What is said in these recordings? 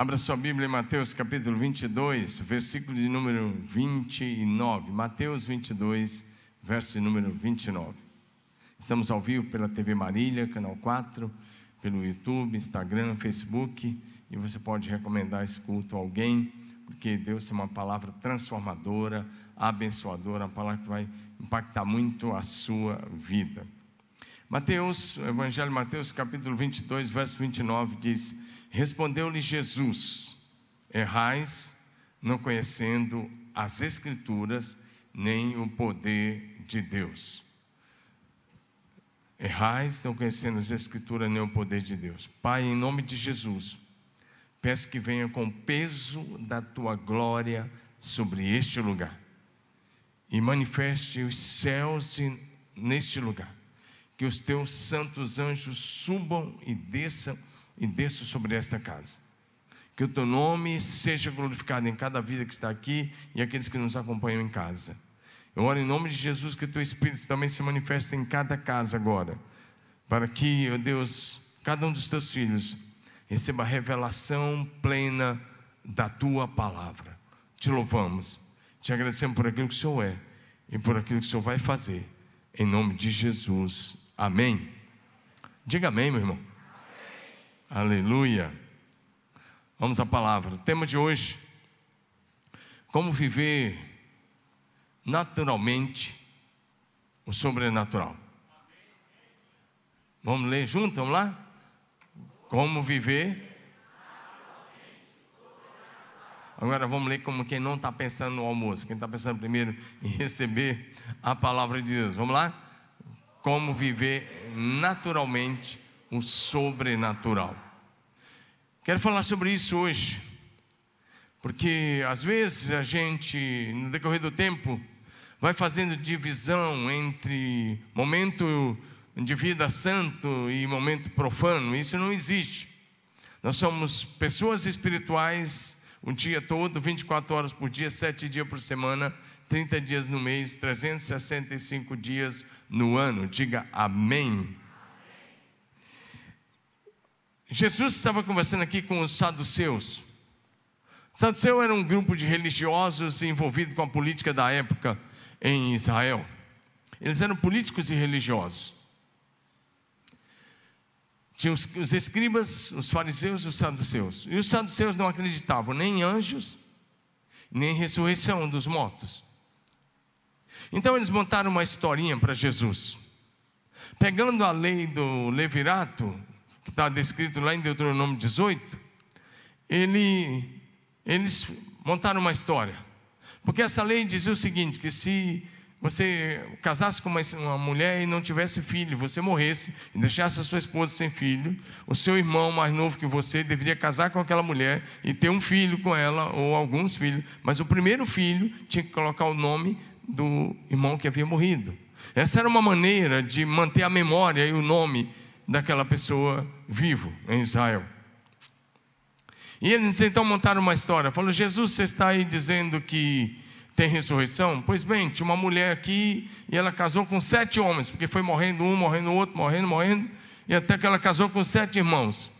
Abra sua Bíblia em Mateus capítulo 22, versículo de número 29. Mateus 22, verso de número 29. Estamos ao vivo pela TV Marília, canal 4, pelo YouTube, Instagram, Facebook, e você pode recomendar esse culto a alguém, porque Deus tem uma palavra transformadora, abençoadora, uma palavra que vai impactar muito a sua vida. Mateus, Evangelho de Mateus, capítulo 22, verso 29 diz: Respondeu-lhe Jesus: Errais, não conhecendo as Escrituras, nem o poder de Deus. Errais, não conhecendo as Escrituras, nem o poder de Deus. Pai, em nome de Jesus, peço que venha com o peso da tua glória sobre este lugar e manifeste os céus neste lugar. Que os teus santos anjos subam e desçam e desçam sobre esta casa. Que o teu nome seja glorificado em cada vida que está aqui e aqueles que nos acompanham em casa. Eu oro em nome de Jesus que o teu Espírito também se manifeste em cada casa agora, para que, ó Deus, cada um dos teus filhos receba a revelação plena da tua palavra. Te louvamos te agradecemos por aquilo que o Senhor é e por aquilo que o Senhor vai fazer. Em nome de Jesus. Amém. Diga amém, meu irmão. Aleluia. Vamos à palavra. O tema de hoje: Como viver naturalmente o sobrenatural. Vamos ler junto? Vamos lá? Como viver Agora vamos ler como quem não está pensando no almoço, quem está pensando primeiro em receber a palavra de Deus. Vamos lá? Como viver naturalmente o sobrenatural. Quero falar sobre isso hoje, porque às vezes a gente, no decorrer do tempo, vai fazendo divisão entre momento de vida santo e momento profano. Isso não existe. Nós somos pessoas espirituais um dia todo, 24 horas por dia, 7 dias por semana, 30 dias no mês, 365 dias no ano. Diga amém. Jesus estava conversando aqui com os saduceus. Saduceu era um grupo de religiosos envolvido com a política da época em Israel. Eles eram políticos e religiosos. Tinha os, os escribas, os fariseus e os saduceus. E os saduceus não acreditavam nem em anjos, nem em ressurreição dos mortos. Então eles montaram uma historinha para Jesus. Pegando a lei do levirato, que está descrito lá em Deuteronômio 18, ele, eles montaram uma história. Porque essa lei dizia o seguinte: que se você casasse com uma, uma, mulher e não tivesse filho, você morresse e deixasse a sua esposa sem filho, o seu irmão mais novo que você deveria casar com aquela mulher e ter um filho com ela ou alguns filhos, mas o primeiro filho tinha que colocar o nome do irmão que havia morrido. Essa era uma maneira de manter a memória e o nome daquela pessoa vivo em Israel. E eles então montaram uma história. Falou: Jesus, você está aí dizendo que tem ressurreição? Pois bem, tinha uma mulher aqui e ela casou com sete homens, porque foi morrendo um, morrendo outro, morrendo, morrendo, e até que ela casou com sete irmãos.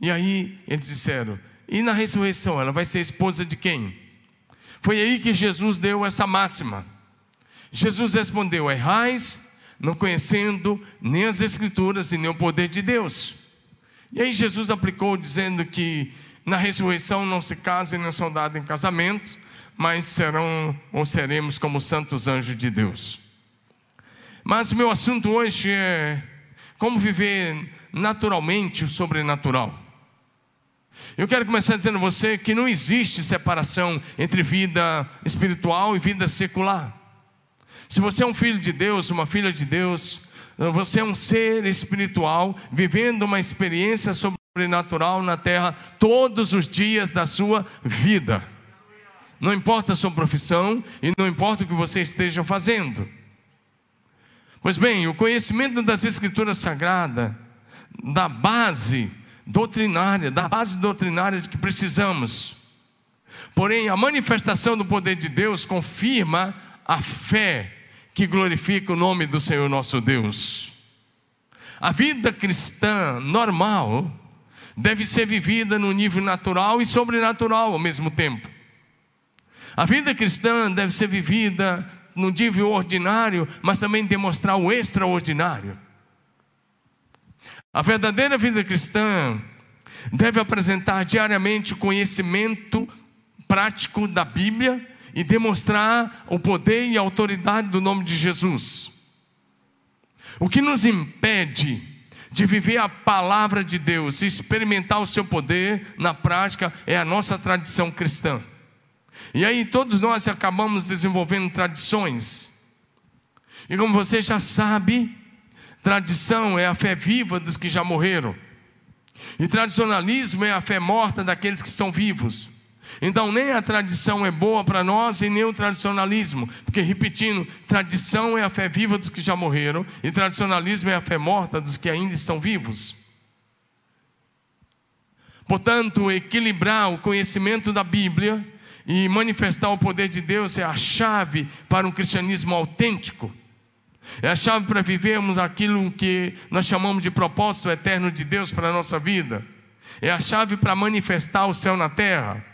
E aí eles disseram: e na ressurreição ela vai ser esposa de quem? Foi aí que Jesus deu essa máxima. Jesus respondeu: errais, não conhecendo nem as Escrituras e nem o poder de Deus. E aí Jesus aplicou dizendo que na ressurreição não se casa e não são dados em casamentos, mas serão ou seremos como santos anjos de Deus. Mas meu assunto hoje é como viver naturalmente o sobrenatural. Eu quero começar dizendo a você que não existe separação entre vida espiritual e vida secular. Se você é um filho de Deus, uma filha de Deus, você é um ser espiritual vivendo uma experiência sobrenatural na terra todos os dias da sua vida. Não importa a sua profissão e não importa o que você esteja fazendo. Pois bem, o conhecimento das Escrituras Sagradas, da base doutrinária, da base doutrinária de que precisamos. Porém, a manifestação do poder de Deus confirma a fé que glorifica o nome do Senhor nosso Deus. A vida cristã normal deve ser vivida no nível natural e sobrenatural ao mesmo tempo. A vida cristã deve ser vivida no nível ordinário, mas também demonstrar o extraordinário. A verdadeira vida cristã deve apresentar diariamente conhecimento prático da Bíblia e demonstrar o poder e a autoridade do nome de Jesus. O que nos impede de viver a palavra de Deus experimentar o seu poder na prática é a nossa tradição cristã. E aí todos nós acabamos desenvolvendo tradições. E como você já sabe, tradição é a fé viva dos que já morreram. E tradicionalismo é a fé morta daqueles que estão vivos. Então, nem a tradição é boa para nós e nem o tradicionalismo, porque, repetindo, tradição é a fé viva dos que já morreram e tradicionalismo é a fé morta dos que ainda estão vivos. Portanto, equilibrar o conhecimento da Bíblia e manifestar o poder de Deus é a chave para um cristianismo autêntico. É a chave para vivermos aquilo que nós chamamos de propósito eterno de Deus para a nossa vida. É a chave para manifestar o céu na terra.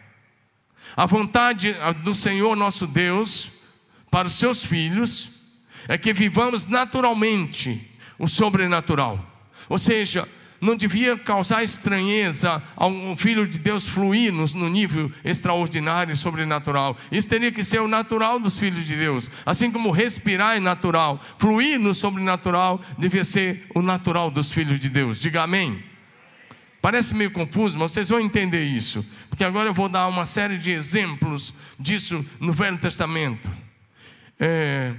A vontade do Senhor nosso Deus para os seus filhos é que vivamos naturalmente o sobrenatural. Ou seja, não devia causar estranheza a um filho de Deus fluir no, no, nível extraordinário e sobrenatural. Isso teria que ser o natural dos filhos de Deus. Assim como respirar é natural, fluir no sobrenatural devia ser o natural dos filhos de Deus. Diga amém. Parece meio confuso, mas vocês vão entender isso, porque agora eu vou dar uma série de exemplos disso no Velho Testamento. É,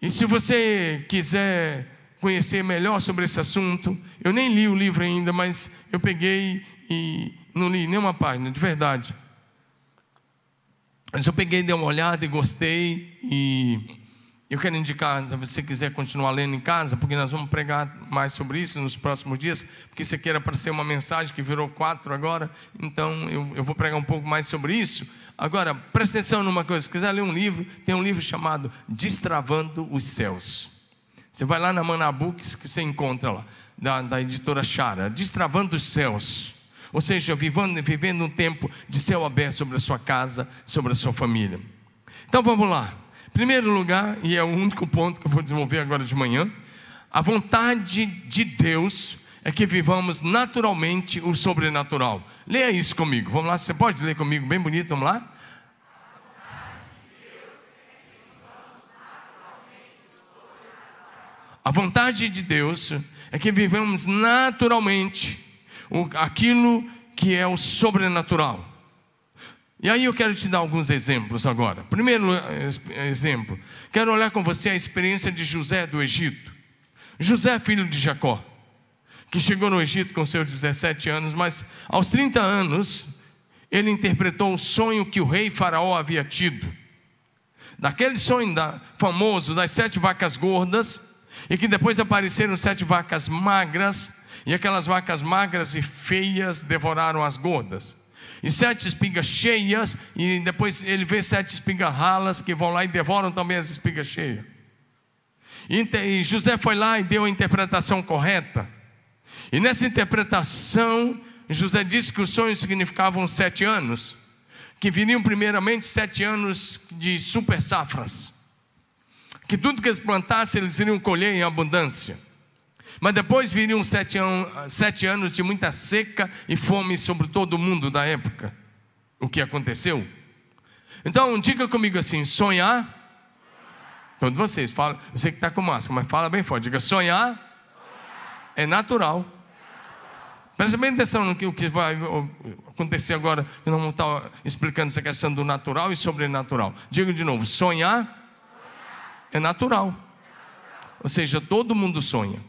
e se você quiser conhecer melhor sobre esse assunto. Eu nem li o livro ainda, mas eu peguei e não li nenhuma página, de verdade. Mas eu peguei, dei uma olhada e gostei. E eu quero indicar, se você quiser continuar lendo em casa, porque nós vamos pregar mais sobre isso nos próximos dias, porque isso aqui era para ser uma mensagem que virou quatro agora, então eu, eu vou pregar um pouco mais sobre isso. Agora, presta atenção numa coisa: se quiser ler um livro, tem um livro chamado Destravando os Céus. Você vai lá na Manabooks que você encontra lá, da, da editora Chara, Destravando os Céus. Ou seja, vivendo, vivendo um tempo de céu aberto sobre a sua casa, sobre a sua família. Então vamos lá. Primeiro lugar, e é o único ponto que eu vou desenvolver agora de manhã, a vontade de Deus é que vivamos naturalmente o sobrenatural. Leia isso comigo. Vamos lá, você pode ler comigo bem bonito, vamos lá? A vontade de Deus é que vivemos naturalmente aquilo que é o sobrenatural. E aí eu quero te dar alguns exemplos agora. Primeiro exemplo, quero olhar com você a experiência de José do Egito. José, filho de Jacó, que chegou no Egito com seus 17 anos, mas aos 30 anos ele interpretou o sonho que o rei Faraó havia tido. Daquele sonho da, famoso das sete vacas gordas, e que depois apareceram sete vacas magras, e aquelas vacas magras e feias devoraram as gordas. E sete espigas cheias, e depois ele vê sete espigas ralas que vão lá e devoram também as espigas cheias. E José foi lá e deu a interpretação correta. E nessa interpretação, José disse que os sonhos significavam sete anos, que viriam primeiramente sete anos de super safras que tudo que eles plantassem eles iriam colher em abundância. Mas depois viriam sete, an sete anos de muita seca e fome sobre todo o mundo da época. O que aconteceu? Então, diga comigo assim: sonhar. Todos vocês, fala, você que está com máscara, mas fala bem forte. Diga: sonhar, sonhar. é natural. Presta bem atenção no que, o que vai acontecer agora, que nós vamos estar explicando essa questão do natural e sobrenatural. Diga de novo: sonhar é natural. Ou seja, todo mundo sonha.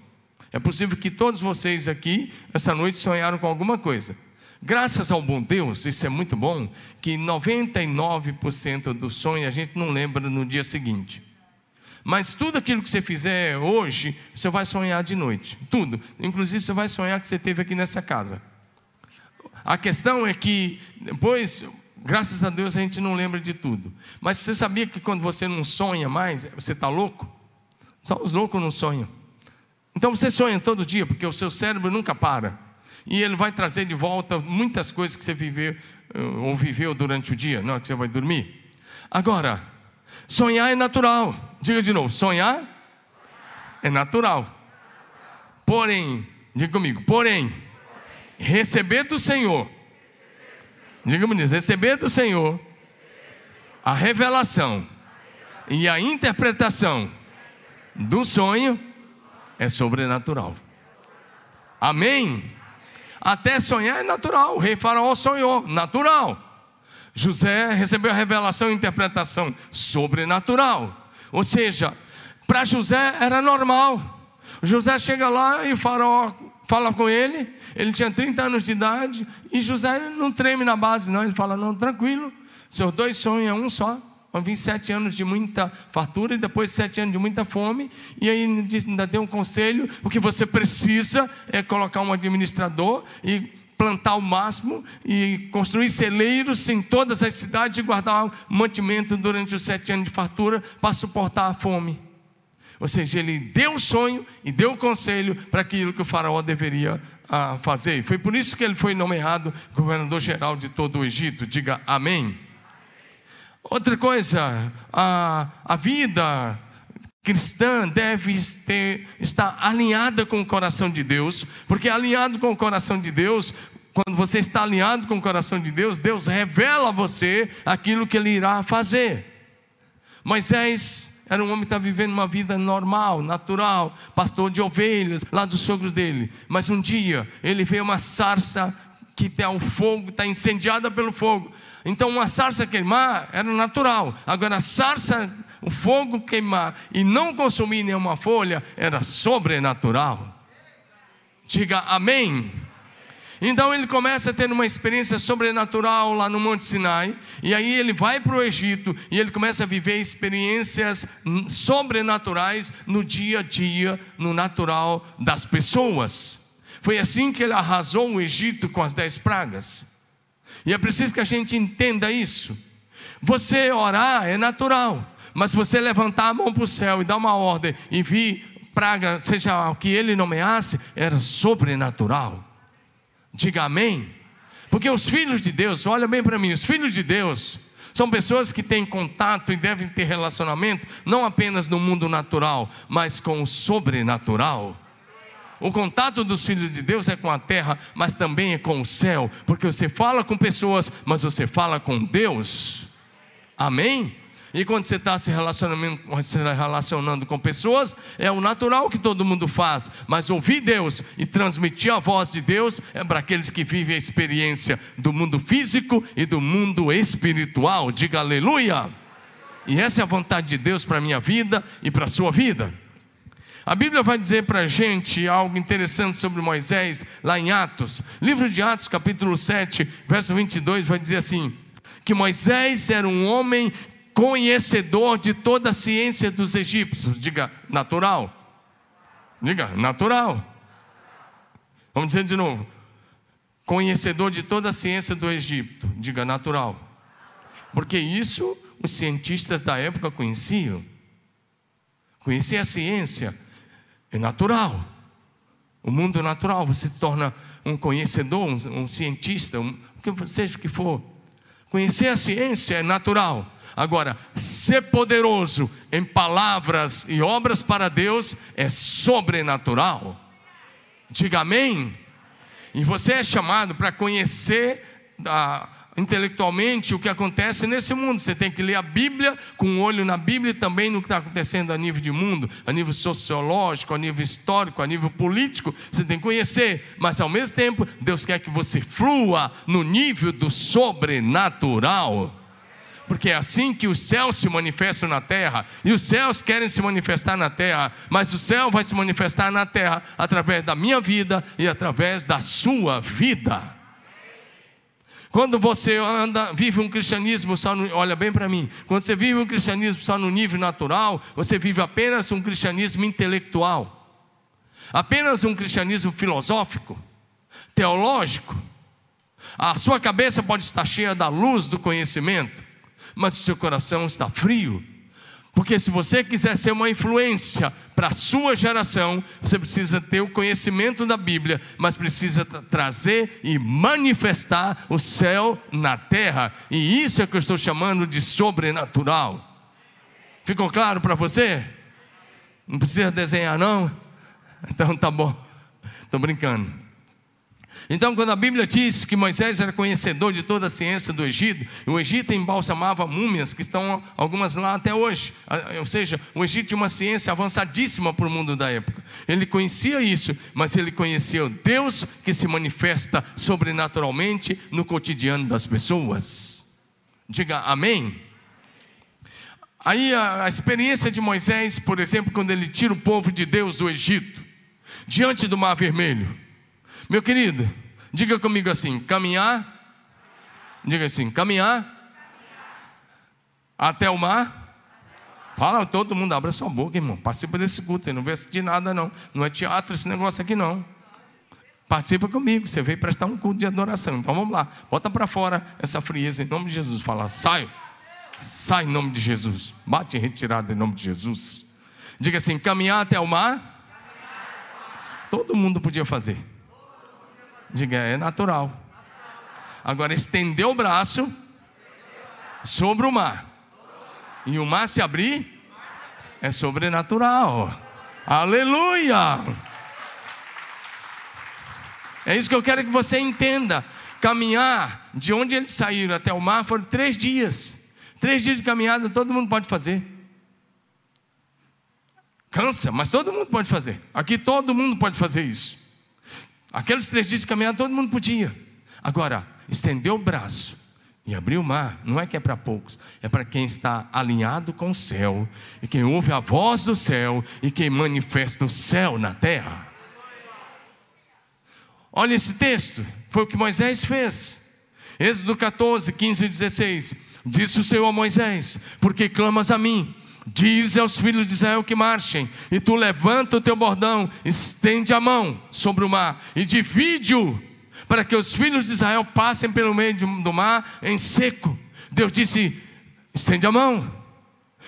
É possível que todos vocês aqui, essa noite, sonharam com alguma coisa. Graças ao bom Deus, isso é muito bom, que 99% do sonho a gente não lembra no dia seguinte. Mas tudo aquilo que você fizer hoje, você vai sonhar de noite. Tudo. Inclusive, você vai sonhar que você teve aqui nessa casa. A questão é que depois Graças a Deus a gente não lembra de tudo. Mas você sabia que quando você não sonha mais, você está louco? Só os loucos não sonham. Então você sonha todo dia, porque o seu cérebro nunca para. E ele vai trazer de volta muitas coisas que você viveu eh, ou viveu durante o dia, na hora que você vai dormir. Agora, sonhar é natural. Diga de novo: sonhar é natural. Porém, diga comigo, porém, receber do Senhor, diga me receber do Senhor a revelação e a interpretação do sonho é sobrenatural. Amém? Até sonhar é natural. O rei Faraó sonhou, natural. José recebeu a revelação e interpretação sobrenatural. Ou seja, para José era normal. José chega lá e o Faraó fala com ele. Ele tinha 30 anos de idade. E José não treme na base, não. Ele fala: Não, tranquilo. Seus dois sonhos é um só. Vão vir sete anos de muita fartura e depois sete anos de muita fome. E aí ainda deu um conselho: o que você precisa é colocar um administrador e plantar o máximo e construir celeiros em todas as cidades e guardar mantimento durante os sete anos de fartura para suportar a fome. Ou seja, ele deu o sonho e deu o conselho para aquilo que o faraó deveria ah, fazer. Foi por isso que ele foi nomeado governador geral de todo o Egito. Diga amém. Outra coisa, a, a vida cristã deve ter, estar alinhada com o coração de Deus, porque alinhado com o coração de Deus, quando você está alinhado com o coração de Deus, Deus revela a você aquilo que ele irá fazer. Moisés era um homem que estava vivendo uma vida normal, natural, pastor de ovelhas, lá do sogro dele. Mas um dia ele vê uma sarça que está o fogo, está incendiada pelo fogo. Então uma sarça queimar era natural. Agora a sarça, o fogo queimar e não consumir nenhuma folha era sobrenatural. Diga amém. Então ele começa a ter uma experiência sobrenatural lá no Monte Sinai, e aí ele vai para o Egito e ele começa a viver experiências sobrenaturais no dia a dia, no natural das pessoas. Foi assim que ele arrasou o Egito com as dez pragas. E é preciso que a gente entenda isso. Você orar é natural, mas você levantar a mão para o céu e dar uma ordem e vir praga, seja o que ele nomeasse, era sobrenatural. Diga amém. Porque os filhos de Deus, olha bem para mim, os filhos de Deus são pessoas que têm contato e devem ter relacionamento não apenas no mundo natural, mas com o sobrenatural. O contato dos filhos de Deus é com a terra, mas também é com o céu, porque você fala com pessoas, mas você fala com Deus. Amém? E quando você está se relacionando, se relacionando com pessoas, é o natural que todo mundo faz. Mas ouvir Deus e transmitir a voz de Deus é para aqueles que vivem a experiência do mundo físico e do mundo espiritual. Diga aleluia! E essa é a vontade de Deus para a minha vida e para a sua vida. A Bíblia vai dizer para a gente algo interessante sobre Moisés, lá em Atos. Livro de Atos, capítulo 7, verso 22, vai dizer assim: que Moisés era um homem conhecedor de toda a ciência dos egípcios. Diga, natural. Diga, natural. Vamos dizer de novo. Conhecedor de toda a ciência do Egito. Diga, natural. Porque isso os cientistas da época conheciam. Conhecer a ciência é natural. O mundo natural, você se torna um conhecedor, um, um cientista, um, seja o que for. Conhecer a ciência é natural. Agora, ser poderoso em palavras e obras para Deus é sobrenatural. Diga amém. E você é chamado para conhecer a, intelectualmente o que acontece nesse mundo. Você tem que ler a Bíblia com um olho na Bíblia e também no que está acontecendo a nível de mundo, a nível sociológico, a nível histórico, a nível político. Você tem que conhecer, mas ao mesmo tempo, Deus quer que você flua no nível do sobrenatural. Porque é assim que os céus se manifestam na terra, e os céus querem se manifestar na terra, mas o céu vai se manifestar na terra através da minha vida e através da sua vida. Quando você anda, vive um cristianismo só no, olha bem para mim, quando você vive um cristianismo só no nível natural, você vive apenas um cristianismo intelectual. Apenas um cristianismo filosófico, teológico. A sua cabeça pode estar cheia da luz do conhecimento, mas o seu coração está frio. Porque se você quiser ser uma influência para a sua geração, você precisa ter o conhecimento da Bíblia, mas precisa trazer e manifestar o céu na terra. E isso é que eu estou chamando de sobrenatural. Ficou claro para você? Não precisa desenhar, não? Então tá bom. Estou brincando. Então, quando a Bíblia diz que Moisés era conhecedor de toda a ciência do Egito, o Egito embalsamava múmias que estão algumas lá até hoje. Ou seja, o Egito tinha uma ciência avançadíssima para o mundo da época. Ele conhecia isso, mas ele conhecia o Deus que se manifesta sobrenaturalmente no cotidiano das pessoas. Diga amém. Aí a, a experiência de Moisés, por exemplo, quando ele tira o povo de Deus do Egito, diante do Mar Vermelho. Meu querido, diga comigo assim: caminhar. Diga assim: caminhar. Até o mar. Fala, todo mundo, abra sua boca, irmão. Participa desse culto. Você não vê de nada, não. Não é teatro esse negócio aqui, não. Participa comigo. Você veio prestar um culto de adoração. Então vamos lá. Bota para fora essa frieza em nome de Jesus. Fala, sai. Sai em nome de Jesus. Bate em retirada em nome de Jesus. Diga assim: caminhar até o mar. Todo mundo podia fazer. Diga, é natural. Agora, estender o braço sobre o mar. E o mar se abrir é sobrenatural. Aleluia! É isso que eu quero que você entenda. Caminhar de onde eles saíram até o mar foram três dias. Três dias de caminhada todo mundo pode fazer. Cansa, mas todo mundo pode fazer. Aqui todo mundo pode fazer isso. Aqueles três dias de caminhada todo mundo podia. Agora, estender o braço e abrir o mar, não é que é para poucos, é para quem está alinhado com o céu, e quem ouve a voz do céu, e quem manifesta o céu na terra. Olha esse texto, foi o que Moisés fez. Êxodo 14, 15 e 16. Disse o Senhor a Moisés: Porque clamas a mim? Diz aos filhos de Israel que marchem, e tu levanta o teu bordão, estende a mão sobre o mar e divide-o, para que os filhos de Israel passem pelo meio do mar em seco. Deus disse: estende a mão,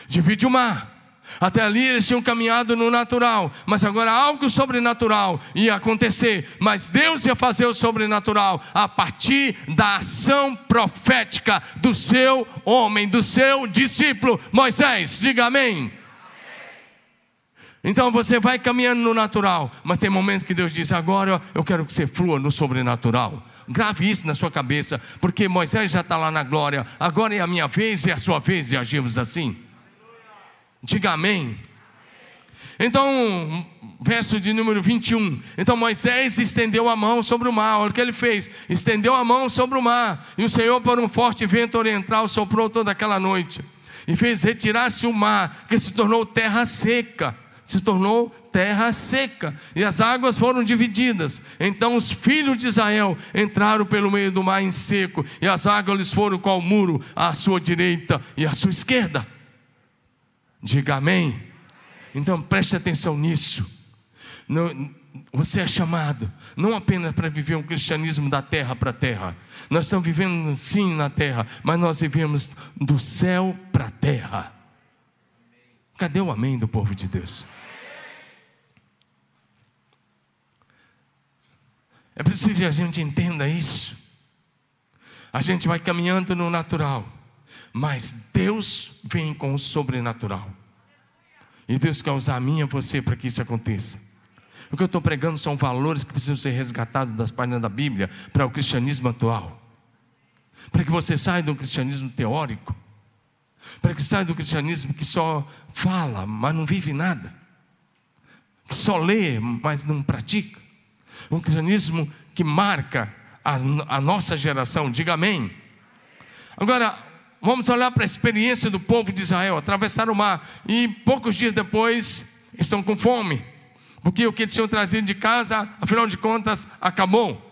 divide o mar. Até ali eles tinham caminhado no natural, mas agora algo sobrenatural ia acontecer. Mas Deus ia fazer o sobrenatural a partir da ação profética do seu homem, do seu discípulo Moisés. Diga amém. Então você vai caminhando no natural, mas tem momentos que Deus diz: agora eu quero que você flua no sobrenatural. Grave isso na sua cabeça, porque Moisés já está lá na glória, agora é a minha vez e a sua vez de agirmos assim. Diga amém. Então, verso de número 21. Então Moisés estendeu a mão sobre o mar. Olha o que ele fez: estendeu a mão sobre o mar. E o Senhor, por um forte vento oriental, soprou toda aquela noite. E fez retirar-se o mar, que se tornou terra seca. Se tornou terra seca. E as águas foram divididas. Então os filhos de Israel entraram pelo meio do mar em seco. E as águas lhes foram qual muro à sua direita e à sua esquerda. Diga amém. Então preste atenção nisso. Você é chamado não apenas para viver um cristianismo da terra para a terra. Nós estamos vivendo sim na terra, mas nós vivemos do céu para a terra. Cadê o amém do povo de Deus? É preciso que a gente entenda isso. A gente vai caminhando no natural mas Deus vem com o sobrenatural. E Deus quer usar a mim e você para que isso aconteça. O que eu estou pregando são valores que precisam ser resgatados das páginas da Bíblia para o cristianismo atual. Para que você saia do cristianismo teórico. Para que saia do cristianismo que só fala, mas não vive nada. Que só lê, mas não pratica. Um cristianismo que marca a, a nossa geração. Diga amém. Agora, Vamos olhar para a experiência do povo de Israel, atravessar o mar e poucos dias depois estão com fome, porque o que eles tinham trazido de casa, afinal de contas, acabou.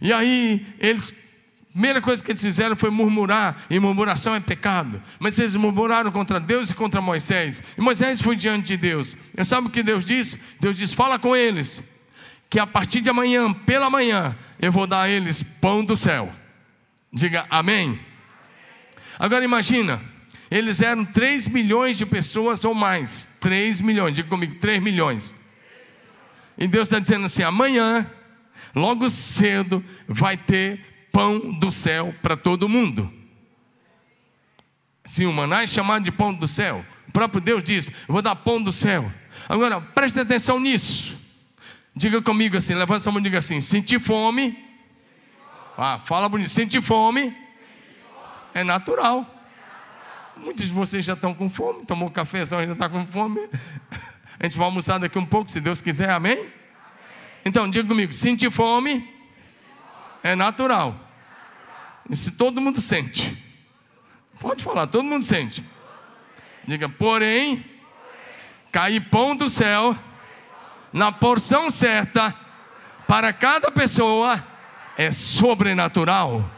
E aí eles, a primeira coisa que eles fizeram foi murmurar, e murmuração é pecado. Mas eles murmuraram contra Deus e contra Moisés. E Moisés foi diante de Deus. E sabe o que Deus disse? Deus disse: fala com eles, que a partir de amanhã, pela manhã, eu vou dar a eles pão do céu. Diga amém. Agora imagina, eles eram 3 milhões de pessoas ou mais. 3 milhões, diga comigo, 3 milhões. E Deus está dizendo assim: amanhã, logo cedo, vai ter pão do céu para todo mundo. Sim, o maná é chamado de pão do céu. O próprio Deus diz: vou dar pão do céu. Agora, preste atenção nisso. Diga comigo assim, levanta essa mão e diga assim: sentir fome. Ah, fala bonito, sentir fome é natural. Muitos de vocês já estão com fome, tomou cafezão e já está com fome. A gente vai almoçar daqui um pouco, se Deus quiser, amém? Então, diga comigo: sentir fome é natural. Isso todo mundo sente. Pode falar, todo mundo sente. Diga, porém, cair pão do céu na porção certa para cada pessoa é sobrenatural.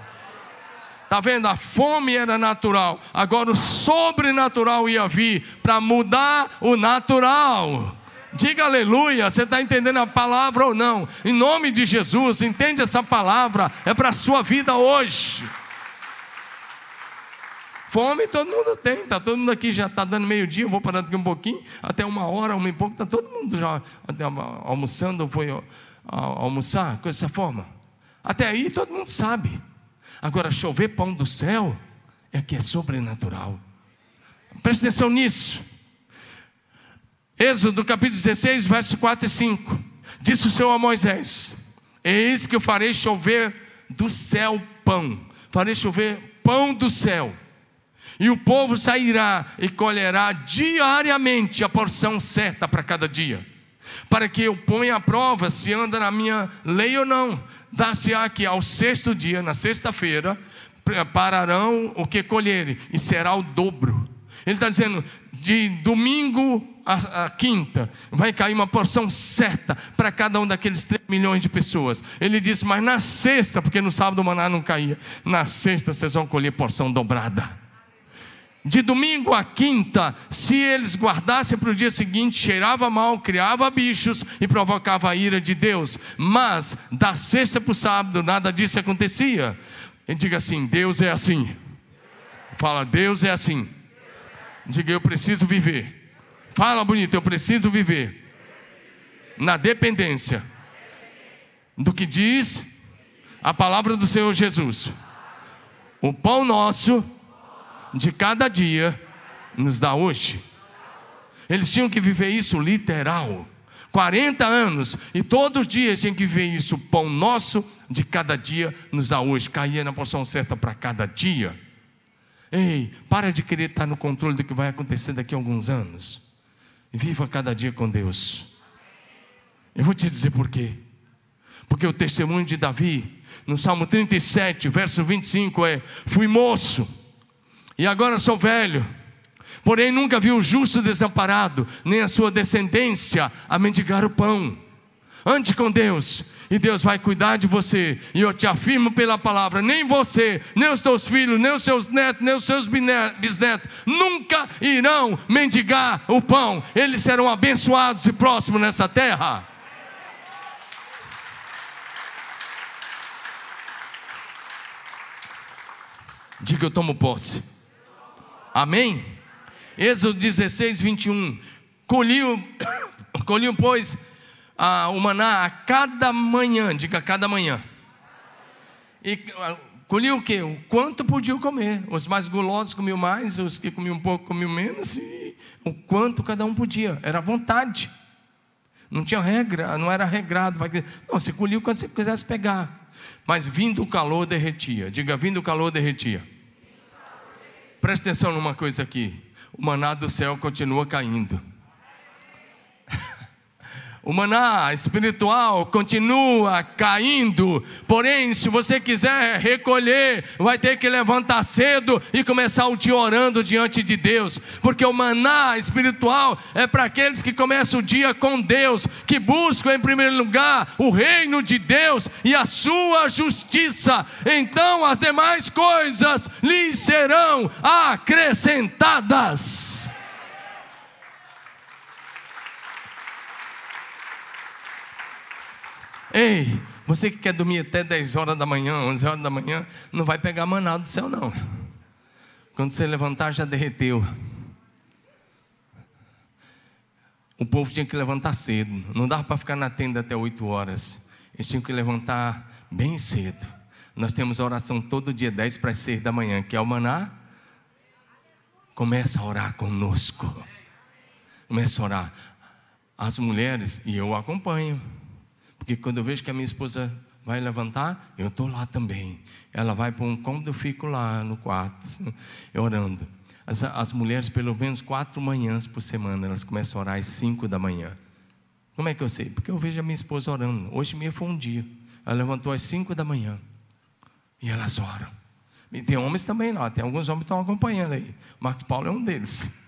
Está vendo? A fome era natural, agora o sobrenatural ia vir para mudar o natural. Diga aleluia, você está entendendo a palavra ou não? Em nome de Jesus, entende essa palavra, é para a sua vida hoje. Fome todo mundo tem, está todo mundo aqui já está dando meio-dia, eu vou parar daqui um pouquinho, até uma hora, uma e pouco, está todo mundo já almoçando, foi almoçar, coisa dessa forma. Até aí todo mundo sabe. Agora, chover pão do céu é que é sobrenatural. Presta atenção nisso. Êxodo capítulo 16, verso 4 e 5. Disse o Senhor a Moisés: Eis que eu farei chover do céu pão, farei chover pão do céu. E o povo sairá e colherá diariamente a porção certa para cada dia, para que eu ponha à prova se anda na minha lei ou não dar-se-á que ao sexto dia, na sexta-feira, prepararão o que colherem, e será o dobro. Ele está dizendo, de domingo a, quinta, vai cair uma porção certa para cada um daqueles 3 milhões de pessoas. Ele disse, mas na sexta, porque no sábado o maná não caía, na sexta vocês vão colher porção dobrada de domingo a quinta, se eles guardassem para o dia seguinte, cheirava mal, criava bichos e provocava a ira de Deus. Mas da sexta para o sábado, nada disso acontecia. E diga assim: Deus é assim. Fala, Deus é assim. Diga, eu preciso viver. Fala bonito, eu preciso viver. Na dependência do que diz a palavra do Senhor Jesus. O pão nosso de cada dia nos dá hoje. Eles tinham que viver isso literal. 40 anos, e todos os dias tinham que viver isso. Pão nosso de cada dia nos dá hoje. Caía na porção certa para cada dia. Ei, para de querer estar no controle do que vai acontecer daqui a alguns anos. Viva cada dia com Deus. Eu vou te dizer por quê. Porque o testemunho de Davi, no Salmo 37, verso 25 é: Fui moço e agora sou velho. Porém, nunca vi o justo desamparado, nem a sua descendência a mendigar o pão. Ande com Deus, e Deus vai cuidar de você. E eu te afirmo pela palavra: nem você, nem os teus filhos, nem os seus netos, nem os seus bisnetos nunca irão mendigar o pão. Eles serão abençoados e próximos nessa terra. Diga eu tomo posse. Amém? Êxodo 16, 21. Colhiam, colhiam pois, a, o maná a cada manhã, diga cada manhã. E colhiam o quê? O quanto podiam comer. Os mais gulosos comiam mais, os que comiam um pouco comiam menos, e o quanto cada um podia. Era vontade. Não tinha regra, não era regrado. Não, você colhia quando você quisesse pegar. Mas vindo o calor derretia. Diga, vindo o calor derretia. Presta atenção numa coisa aqui: o maná do céu continua caindo. O maná espiritual continua caindo, porém, se você quiser recolher, vai ter que levantar cedo e começar o dia orando diante de Deus, porque o maná espiritual é para aqueles que começam o dia com Deus, que buscam em primeiro lugar o reino de Deus e a sua justiça, então as demais coisas lhes serão acrescentadas. Ei, você que quer dormir até 10 horas da manhã, 11 horas da manhã, não vai pegar maná do céu, não. Quando você levantar, já derreteu. O povo tinha que levantar cedo. Não dava para ficar na tenda até 8 horas. Eles tinham que levantar bem cedo. Nós temos oração todo dia, 10 para as 6 da manhã, que é o maná. Começa a orar conosco. Começa a orar. As mulheres, e eu acompanho. Porque quando eu vejo que a minha esposa vai levantar, eu estou lá também. Ela vai para um cômodo, eu fico lá no quarto, orando. As, as mulheres, pelo menos quatro manhãs por semana, elas começam a orar às cinco da manhã. Como é que eu sei? Porque eu vejo a minha esposa orando. Hoje mesmo foi um dia. Ela levantou às cinco da manhã. E elas oram. E tem homens também lá, tem alguns homens que estão acompanhando aí. Marcos Paulo é um deles.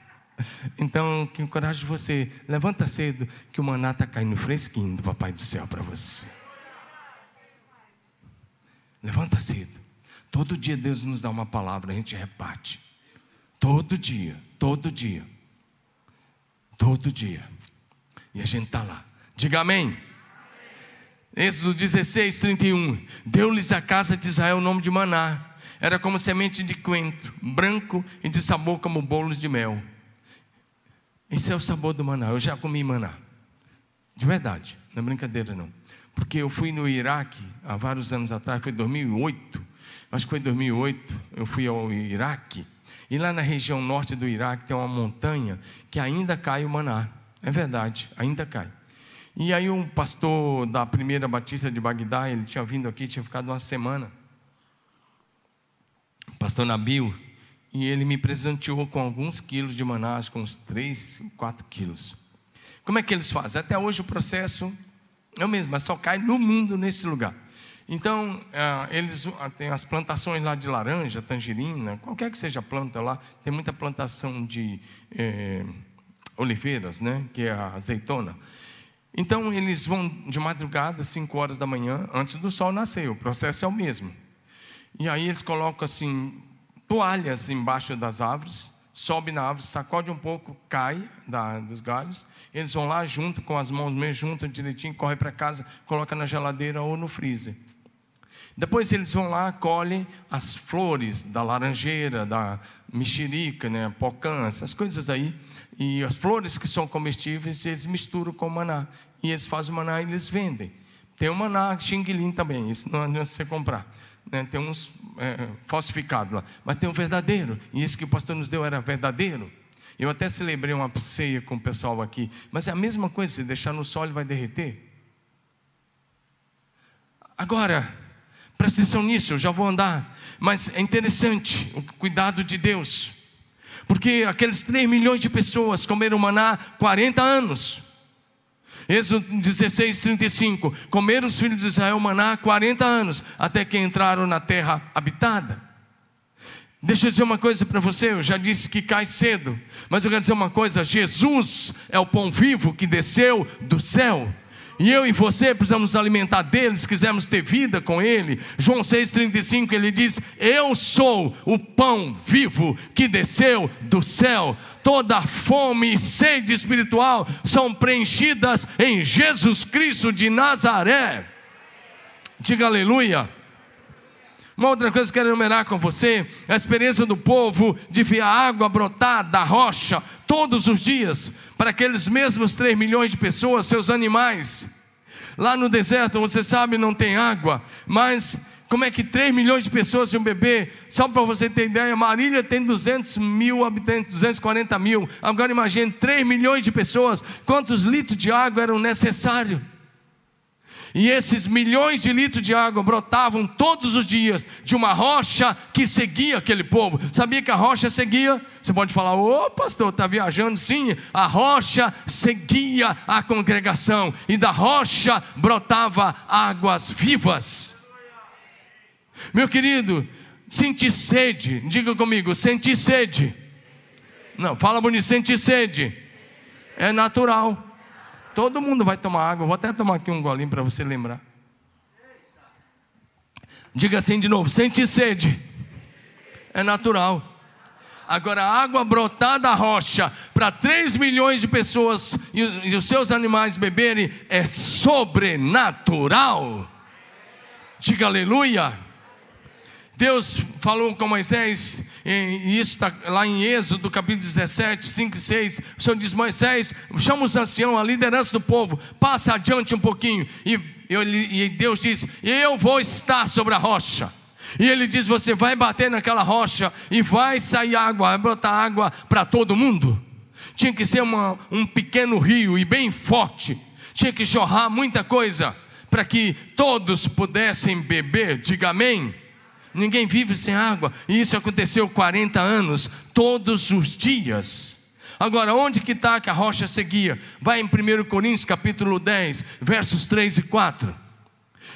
Então, que encoraje você, levanta cedo, que o maná está caindo fresquinho do Papai do Céu para você. Levanta cedo. Todo dia Deus nos dá uma palavra, a gente reparte. Todo dia, todo dia. Todo dia. E a gente está lá. Diga amém. Êxodo 16, 31. Deu-lhes a casa de Israel o nome de Maná. Era como semente de coentro, branco e de sabor como bolos de mel. Esse é o sabor do maná. Eu já comi maná. De verdade, não é brincadeira não. Porque eu fui no Iraque há vários anos atrás, foi 2008. Acho que foi 2008. Eu fui ao Iraque e lá na região norte do Iraque tem uma montanha que ainda cai o maná. É verdade, ainda cai. E aí um pastor da primeira batista de Bagdá, ele tinha vindo aqui, tinha ficado uma semana. O pastor Nabil, e ele me presenteou com alguns quilos de maná, que uns 3, 4 quilos. Como é que eles fazem? Até hoje o processo é o mesmo, mas só cai no mundo nesse lugar. Então, é, eles ah, têm as plantações lá de laranja, tangerina, qualquer que seja a planta lá, tem muita plantação de é, oliveiras, né, que é a azeitona. Então, eles vão de madrugada, 5 horas da manhã, antes do sol nascer, o processo é o mesmo. E aí eles colocam assim, toalhas embaixo das árvores, sobe na árvore, sacode um pouco, cai da, dos galhos. Eles vão lá junto com as mãos meio juntam direitinho, corre para casa, coloca na geladeira ou no freezer. Depois eles vão lá, colhem as flores da laranjeira, da mexerica, né, pocã, essas coisas aí. E as flores que são comestíveis, eles misturam com o maná. E eles fazem o maná e eles vendem. Tem o maná xinguilim também, isso não adianta você comprar. Né? Tem uns é, falsificados lá. Mas tem o verdadeiro. E esse que o pastor nos deu era verdadeiro. Eu até celebrei uma ceia com o pessoal aqui. Mas é a mesma coisa, se deixar no sol ele vai derreter. Agora, Presta atenção nisso, eu já vou andar. Mas é interessante o cuidado de Deus. Porque aqueles 3 milhões de pessoas comeram maná 40 anos. Êxodo 16, 35. Comeram os filhos de Israel maná 40 anos, até que entraram na terra habitada. Deixa eu dizer uma coisa para você, eu já disse que cai cedo, mas eu quero dizer uma coisa: Jesus é o pão vivo que desceu do céu. E eu e você precisamos alimentar dele, se quisermos ter vida com ele. João 6,35 ele diz: Eu sou o pão vivo que desceu do céu. Toda fome e sede espiritual são preenchidas em Jesus Cristo de Nazaré. Diga aleluia. Uma outra coisa que eu quero enumerar com você é a experiência do povo de ver a água brotar da rocha todos os dias para aqueles mesmos 3 milhões de pessoas, seus animais. Lá no deserto, você sabe, não tem água, mas como é que 3 milhões de pessoas iam beber? Só para você ter ideia, Marília tem 200 mil habitantes, 240 mil. Agora imagine 3 milhões de pessoas, quantos litros de água eram necessários? E esses milhões de litros de água brotavam todos os dias de uma rocha que seguia aquele povo. Sabia que a rocha seguia? Você pode falar, ô pastor, está viajando? Sim, a rocha seguia a congregação, e da rocha brotava águas vivas. Meu querido, senti sede, diga comigo, senti sede. Não, fala bonito, senti sede. É natural. Todo mundo vai tomar água. Vou até tomar aqui um golinho para você lembrar. Diga assim de novo: sente sede. É natural. Agora, a água brotar da rocha para 3 milhões de pessoas e, e os seus animais beberem é sobrenatural. Diga aleluia. Deus falou com Moisés, e isso está lá em Êxodo, capítulo 17, 5 e 6. O Senhor diz: Moisés, chama os anciãos, a liderança do povo, passa adiante um pouquinho. E, e Deus diz: Eu vou estar sobre a rocha. E ele diz: Você vai bater naquela rocha e vai sair água, vai brotar água para todo mundo. Tinha que ser uma, um pequeno rio e bem forte, tinha que jorrar muita coisa para que todos pudessem beber. Diga amém. Ninguém vive sem água. E isso aconteceu 40 anos, todos os dias. Agora, onde que está que a rocha seguia? Vai em 1 Coríntios capítulo 10, versos 3 e 4.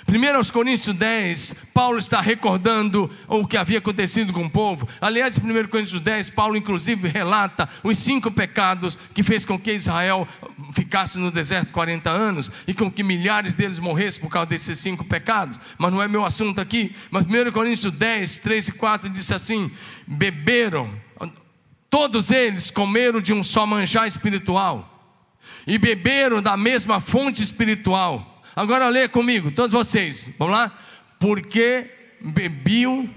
1 Coríntios 10, Paulo está recordando o que havia acontecido com o povo. Aliás, em 1 Coríntios 10, Paulo inclusive relata os cinco pecados que fez com que Israel ficasse no deserto 40 anos e com que milhares deles morressem por causa desses cinco pecados. Mas não é meu assunto aqui. Mas 1 Coríntios 10, 3 e 4 diz assim: beberam, todos eles comeram de um só manjar espiritual e beberam da mesma fonte espiritual Agora lê comigo, todos vocês. Vamos lá? Porque bebiam.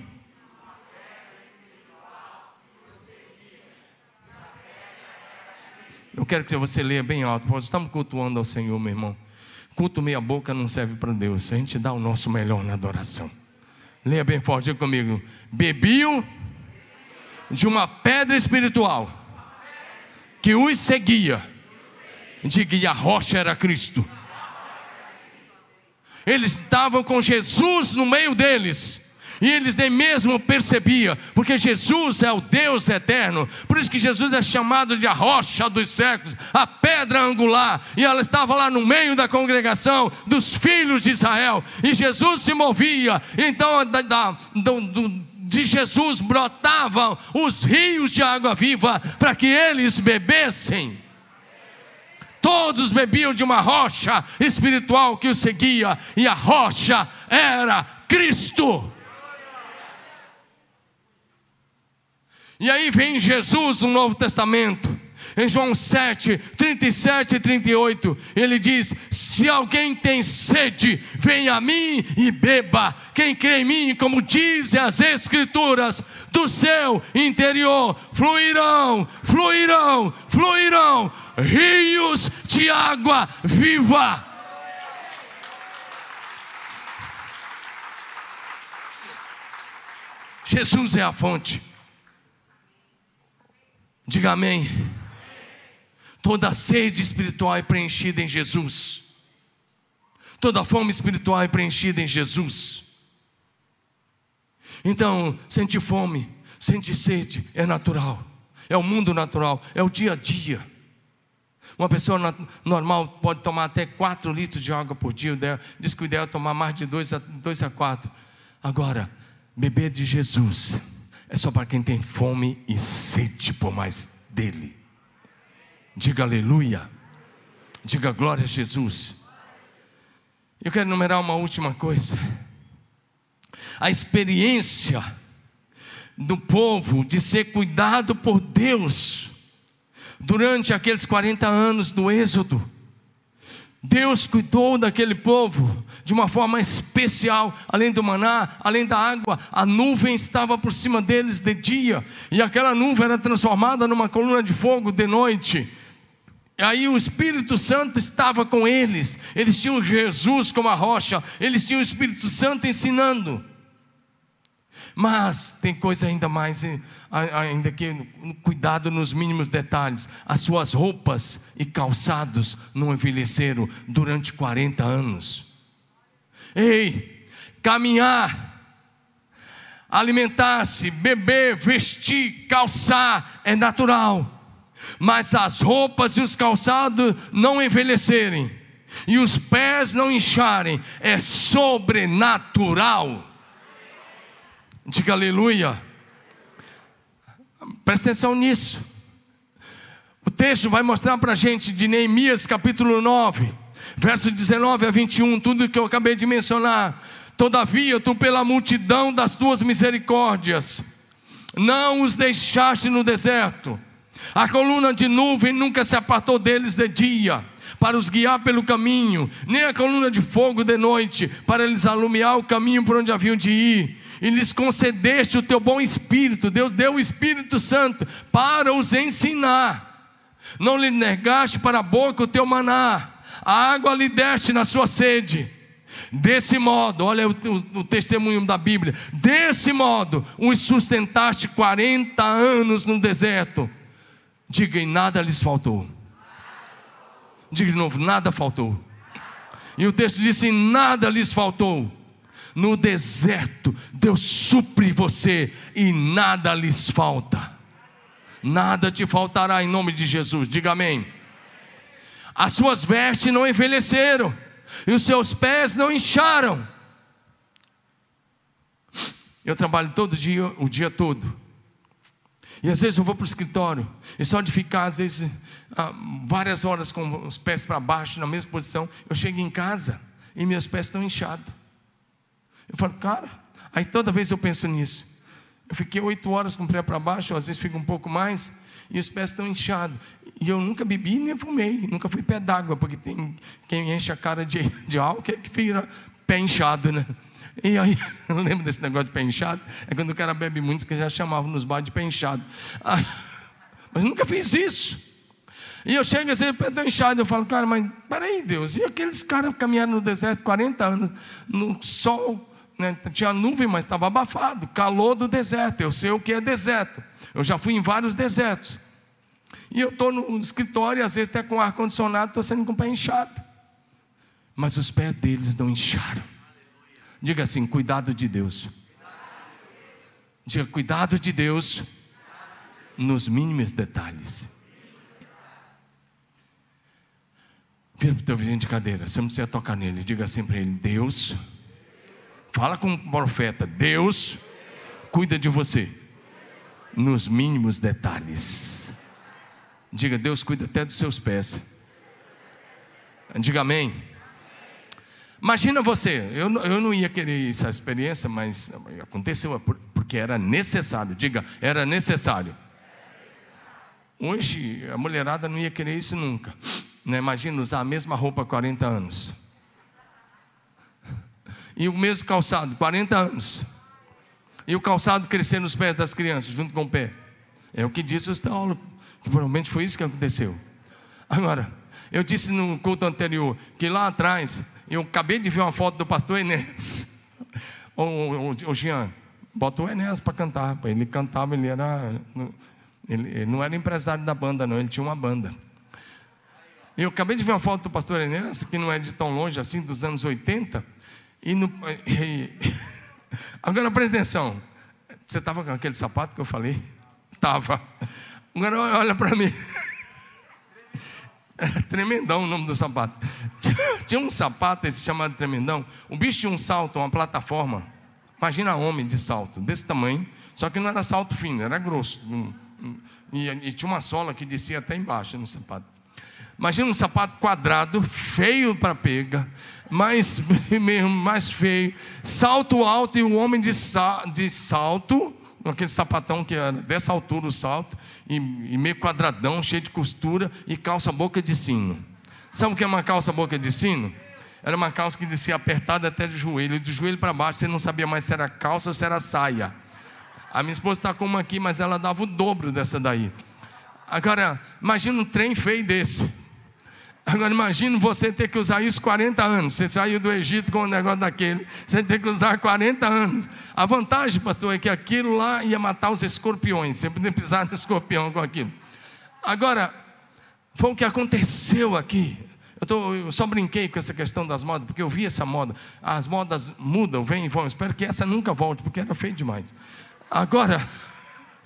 Eu quero que você leia bem alto. Nós estamos cultuando ao Senhor, meu irmão. Culto meia boca não serve para Deus. A gente dá o nosso melhor na adoração. Leia bem forte diga comigo. Bebiam de uma pedra espiritual que os seguia. Diga, e a rocha era Cristo. Eles estavam com Jesus no meio deles. E eles nem mesmo percebiam, porque Jesus é o Deus eterno. Por isso que Jesus é chamado de a rocha dos séculos, a pedra angular. E ela estava lá no meio da congregação dos filhos de Israel. E Jesus se movia. Então, da, da, do, do, de Jesus brotavam os rios de água viva para que eles bebessem. Todos bebiam de uma rocha espiritual que os seguia, e a rocha era Cristo. E aí vem Jesus no Novo Testamento. Em João 7, 37 e 38, ele diz: Se alguém tem sede, venha a mim e beba. Quem crê em mim, como dizem as Escrituras, do seu interior fluirão, fluirão, fluirão rios de água viva. Jesus é a fonte. Diga amém. Toda sede espiritual é preenchida em Jesus. Toda fome espiritual é preenchida em Jesus. Então, sente fome, sente sede, é natural. É o mundo natural, é o dia a dia. Uma pessoa normal pode tomar até 4 litros de água por dia. Diz que o ideal é tomar mais de 2 a, 2 a 4. Agora, beber de Jesus é só para quem tem fome e sede por mais dele. Diga aleluia. Diga glória a Jesus. Eu quero enumerar uma última coisa. A experiência do povo de ser cuidado por Deus durante aqueles 40 anos do Êxodo. Deus cuidou daquele povo de uma forma especial, além do maná, além da água, a nuvem estava por cima deles de dia, e aquela nuvem era transformada numa coluna de fogo de noite. Aí o Espírito Santo estava com eles, eles tinham Jesus como a rocha, eles tinham o Espírito Santo ensinando. Mas tem coisa ainda mais ainda que cuidado nos mínimos detalhes, as suas roupas e calçados não envelheceram durante 40 anos. Ei, caminhar, alimentar-se, beber, vestir, calçar é natural, mas as roupas e os calçados não envelhecerem e os pés não incharem é sobrenatural. Diga aleluia. Presta atenção nisso. O texto vai mostrar para a gente de Neemias capítulo 9, verso 19 a 21, tudo que eu acabei de mencionar. Todavia, tu, pela multidão das tuas misericórdias, não os deixaste no deserto. A coluna de nuvem nunca se apartou deles de dia, para os guiar pelo caminho, nem a coluna de fogo de noite, para eles alumiar o caminho por onde haviam de ir e lhes concedeste o teu bom espírito. Deus deu o Espírito Santo para os ensinar. Não lhe negaste para a boca o teu maná, a água lhe deste na sua sede. Desse modo, olha o, o, o, testemunho da Bíblia. Desse modo, os sustentaste 40 anos no deserto. Diga, e nada lhes faltou. Diga de novo: nada faltou. E o texto diz assim: nada lhes faltou. No deserto, Deus supre você e nada lhes falta. Nada te faltará em nome de Jesus. Diga amém. As suas vestes não envelheceram e os seus pés não incharam. Eu trabalho todo dia, o dia todo. E às vezes eu vou para o escritório, e só de ficar, às vezes, ah, várias horas com os pés para baixo, na mesma posição, eu chego em casa e meus pés estão inchados. Eu falo, cara, aí toda vez eu penso nisso. Eu fiquei oito horas com o pé para baixo, às vezes fico um pouco mais, e os pés estão inchados. E eu nunca bebi nem fumei, nunca fui pé d'água, porque tem quem enche a cara de, de álcool é que vira pé inchado, né? E aí, eu lembro desse negócio de pé inchado, é quando o cara bebe muito, que já chamavam nos bares de pé inchado. Ah, mas nunca fiz isso. E eu chego assim, pé inchado, eu falo, cara, mas peraí, Deus, e aqueles caras caminharam no deserto 40 anos, no sol, né, tinha nuvem, mas estava abafado, calor do deserto, eu sei o que é deserto. Eu já fui em vários desertos. E eu estou no escritório, às vezes até com ar-condicionado, estou sendo com o pé inchado. Mas os pés deles não incharam. Diga assim: cuidado de Deus. Diga, cuidado de Deus nos mínimos detalhes. Vira para o teu vizinho de cadeira, você não precisa tocar nele. Diga assim para ele: Deus, fala com o profeta: Deus cuida de você nos mínimos detalhes. Diga, Deus cuida até dos seus pés. Diga amém. Imagina você, eu, eu não ia querer essa experiência, mas aconteceu porque era necessário. Diga, era necessário. Hoje a mulherada não ia querer isso nunca. Né? Imagina usar a mesma roupa há 40 anos. E o mesmo calçado, 40 anos. E o calçado crescer nos pés das crianças, junto com o pé. É o que disse os teólogos, que provavelmente foi isso que aconteceu. Agora, eu disse no culto anterior que lá atrás, eu acabei de ver uma foto do pastor Enéas. Ô, ô, ô Jean, bota o Enéas para cantar. Ele cantava, ele era. Ele, ele não era empresário da banda, não, ele tinha uma banda. Eu acabei de ver uma foto do pastor Enéas, que não é de tão longe assim, dos anos 80. E no, e, Agora presta atenção. Você estava com aquele sapato que eu falei? Estava. Agora olha para mim. Era tremendão o nome do sapato. Tinha um sapato esse chamado tremendão. O bicho tinha um salto, uma plataforma. Imagina homem de salto, desse tamanho. Só que não era salto fino, era grosso. E, e tinha uma sola que descia até embaixo no sapato. Imagina um sapato quadrado, feio para pega, mais, mais feio, salto alto e um homem de, de salto, aquele sapatão que é dessa altura o salto, e, e, meio quadradão, cheio de costura, e calça boca de sino. Sabe o que é uma calça boca de sino? Era uma calça que descia apertada até de joelho, e do joelho para baixo você não sabia mais se era calça ou se era saia. A minha esposa está com uma aqui, mas ela dava o dobro dessa daí. Agora, imagina um trem feio desse. Agora imagine você ter que usar isso 40 anos. Você saiu do Egito com um negócio daquele. Você tem que usar 40 anos. A vantagem, pastor, é que aquilo lá ia matar os escorpiões. Você podia pisar no escorpião com aquilo. Agora, foi o que aconteceu aqui. Eu, tô, eu, só brinquei com essa questão das modas, porque eu vi essa moda. As modas mudam, vêm e vão. espero que essa nunca volte, porque era feio demais. Agora,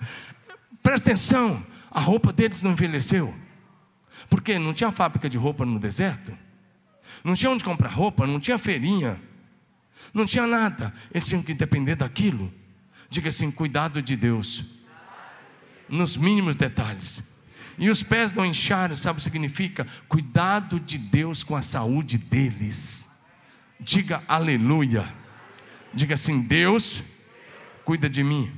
presta atenção: a roupa deles não envelheceu. Porque não tinha fábrica de roupa no deserto, não tinha onde comprar roupa, não tinha feirinha, não tinha nada. Eles tinham que depender daquilo. Diga assim: cuidado de Deus, nos mínimos detalhes. E os pés não incharam, sabe o que significa? Cuidado de Deus com a saúde deles. Diga aleluia. Diga assim: Deus cuida de mim.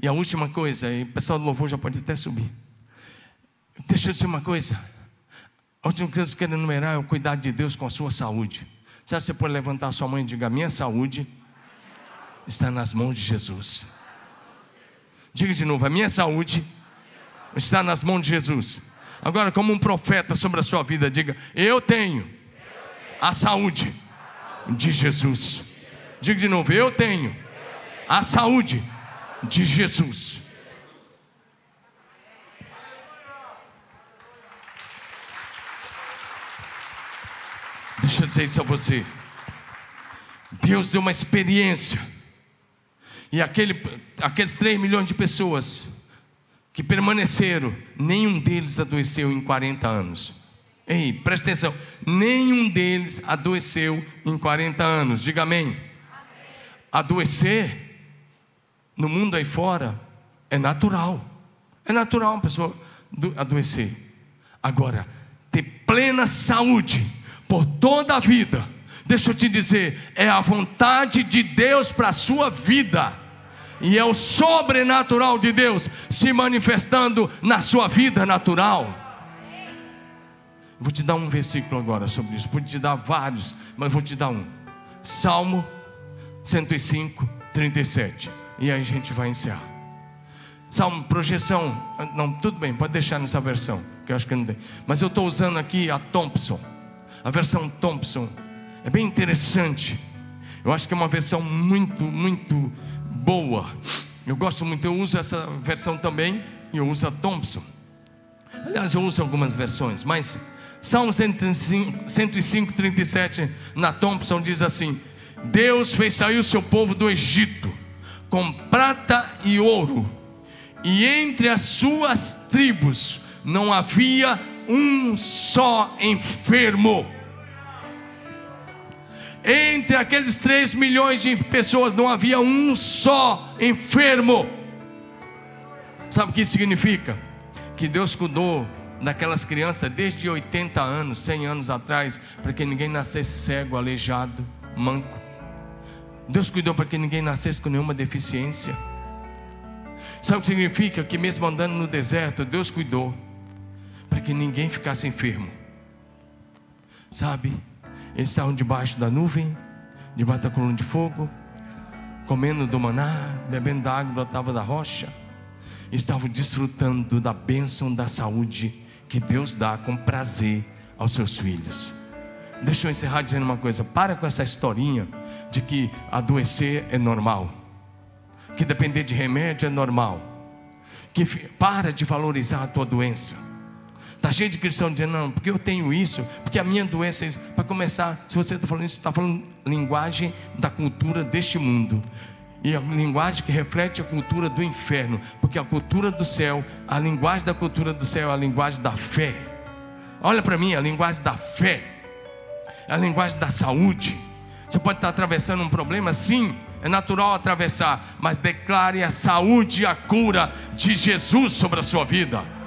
E a última coisa, o pessoal do louvor já pode até subir. Deixa eu dizer uma coisa. A última coisa que eu quero enumerar é o cuidado de Deus com a sua saúde. Se você pode levantar sua mãe e diga: Minha saúde está nas mãos de Jesus. Diga de novo: a minha saúde está nas mãos de Jesus. Agora, como um profeta sobre a sua vida, diga: Eu tenho a saúde de Jesus. Diga de novo: Eu tenho a saúde de Jesus. Deixa eu dizer isso a você. Deus deu uma experiência. E aquele, aqueles 3 milhões de pessoas que permaneceram, nenhum deles adoeceu em 40 anos. Ei, presta atenção, nenhum deles adoeceu em 40 anos. Diga amém. amém. Adoecer no mundo aí fora é natural. É natural uma pessoa adoecer. Agora, ter plena saúde por toda a vida Deixa eu te dizer, é a vontade de Deus para a sua vida. E é o sobrenatural de Deus se manifestando na sua vida natural. Vou te dar um versículo agora sobre isso. Vou te dar vários, mas vou te dar um. Salmo 105, 37. E aí a gente vai encerrar. Salmo, projeção. Não, tudo bem, pode deixar nessa versão, que eu acho que não tem. Mas eu estou usando aqui a Thompson. A versão Thompson é bem interessante. Eu acho que é uma versão muito, muito boa. Eu gosto muito, eu uso essa versão também e eu uso a Thompson. Aliás, eu uso algumas versões, mas Salmo 105, 105 37 na Thompson diz assim: Deus fez sair o seu povo do Egito com prata e ouro, e entre as suas tribos não havia um só enfermo entre aqueles 3 milhões de pessoas não havia um só enfermo. Sabe o que isso significa? Que Deus cuidou daquelas crianças desde 80 anos, 100 anos atrás, para que ninguém nascesse cego, aleijado, manco. Deus cuidou para que ninguém nascesse com nenhuma deficiência. Sabe o que significa? Que mesmo andando no deserto, Deus cuidou para que ninguém ficasse enfermo. Sabe? Eles estavam debaixo da nuvem, debaixo da coluna de fogo, comendo do maná, bebendo da água brotava da rocha. Estavam desfrutando da bênção da saúde que Deus dá com prazer aos seus filhos. Deixa eu encerrar dizendo uma coisa: para com essa historinha de que adoecer é normal, que depender de remédio é normal, que para de valorizar a tua doença. Está cheio de cristão dizendo, não, porque eu tenho isso, porque a minha doença é isso. Para começar, se você está falando isso, está falando linguagem da cultura deste mundo. E a linguagem que reflete a cultura do inferno. Porque a cultura do céu, a linguagem da cultura do céu é a linguagem da fé. Olha para mim, a linguagem da fé. É a linguagem da saúde. Você pode estar atravessando um problema, sim, é natural atravessar, mas declare a saúde e a cura de Jesus sobre a sua vida.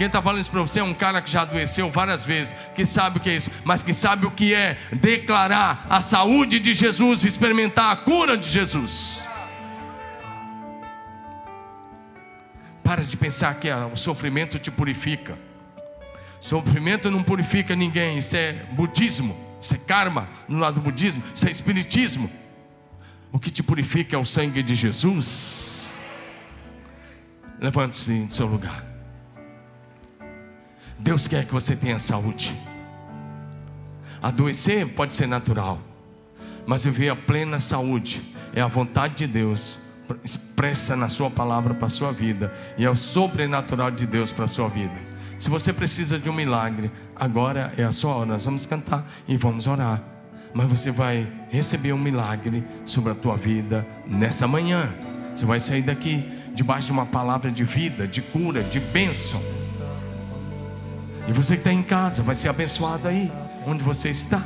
Quem está falando isso para você é um cara que já adoeceu várias vezes, que sabe o que é isso, mas que sabe o que é declarar a saúde de Jesus, experimentar a cura de Jesus. Para de pensar que o sofrimento te purifica. Sofrimento não purifica ninguém, isso é budismo, isso é karma no lado do budismo, isso é espiritismo. O que te purifica é o sangue de Jesus. Levante-se em seu lugar. Deus quer que você tenha saúde. Adoecer pode ser natural, mas viver a plena saúde é a vontade de Deus expressa na sua palavra para a sua vida e é o sobrenatural de Deus para a sua vida. Se você precisa de um milagre, agora é a sua hora. Nós vamos cantar e vamos orar. Mas você vai receber um milagre sobre a tua vida nessa manhã. Você vai sair daqui debaixo de uma palavra de vida, de cura, de bênção. E você que está em casa vai ser abençoado aí, onde você está.